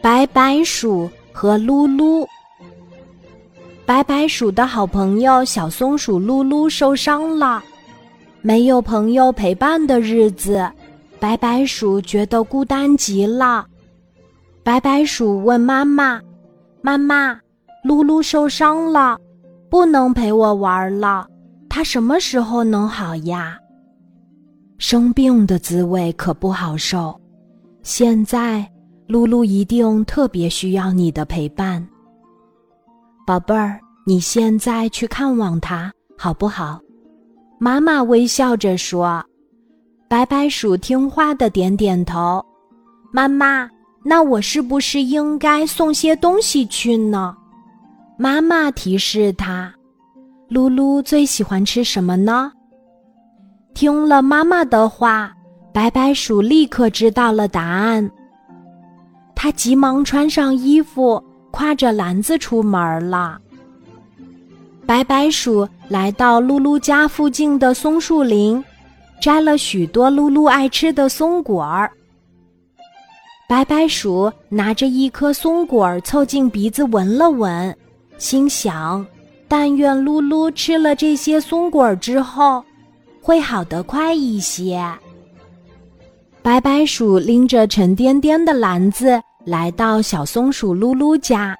白白鼠和噜噜。白白鼠的好朋友小松鼠噜噜受伤了，没有朋友陪伴的日子，白白鼠觉得孤单极了。白白鼠问妈妈：“妈妈，噜噜受伤了，不能陪我玩了，他什么时候能好呀？”生病的滋味可不好受，现在。露露一定特别需要你的陪伴，宝贝儿，你现在去看望他好不好？妈妈微笑着说。白白鼠听话的点点头。妈妈，那我是不是应该送些东西去呢？妈妈提示他。露露最喜欢吃什么呢？听了妈妈的话，白白鼠立刻知道了答案。他急忙穿上衣服，挎着篮子出门了。白白鼠来到噜噜家附近的松树林，摘了许多噜噜爱吃的松果儿。白白鼠拿着一颗松果儿凑近鼻子闻了闻，心想：但愿噜噜吃了这些松果儿之后，会好得快一些。白白鼠拎着沉甸甸的篮子。来到小松鼠噜噜家，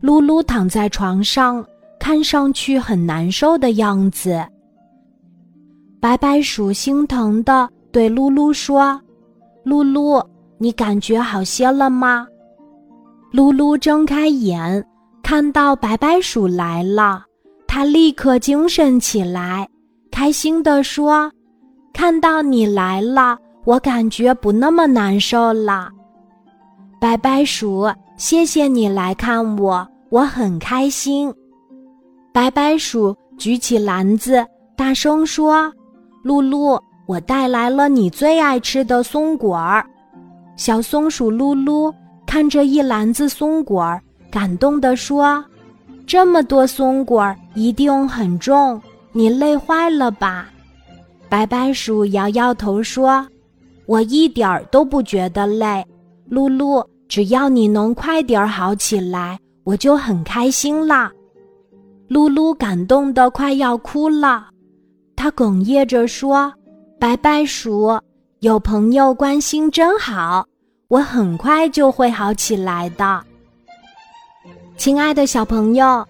噜噜躺在床上，看上去很难受的样子。白白鼠心疼的对噜噜说：“噜噜，你感觉好些了吗？”噜噜睁开眼，看到白白鼠来了，他立刻精神起来，开心地说：“看到你来了，我感觉不那么难受了。”白白鼠，谢谢你来看我，我很开心。白白鼠举起篮子，大声说：“露露，我带来了你最爱吃的松果儿。”小松鼠噜噜看着一篮子松果儿，感动地说：“这么多松果儿一定很重，你累坏了吧？”白白鼠摇摇头说：“我一点儿都不觉得累。”露露，只要你能快点儿好起来，我就很开心啦。露露感动的快要哭了，她哽咽着说：“白白鼠，有朋友关心真好，我很快就会好起来的。”亲爱的小朋友，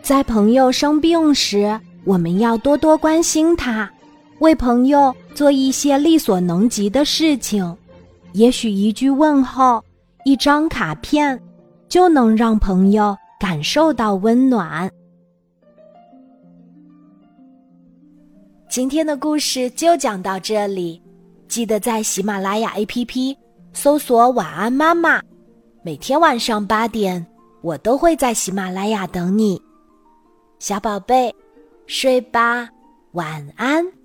在朋友生病时，我们要多多关心他，为朋友做一些力所能及的事情。也许一句问候，一张卡片，就能让朋友感受到温暖。今天的故事就讲到这里，记得在喜马拉雅 APP 搜索“晚安妈妈”，每天晚上八点，我都会在喜马拉雅等你，小宝贝，睡吧，晚安。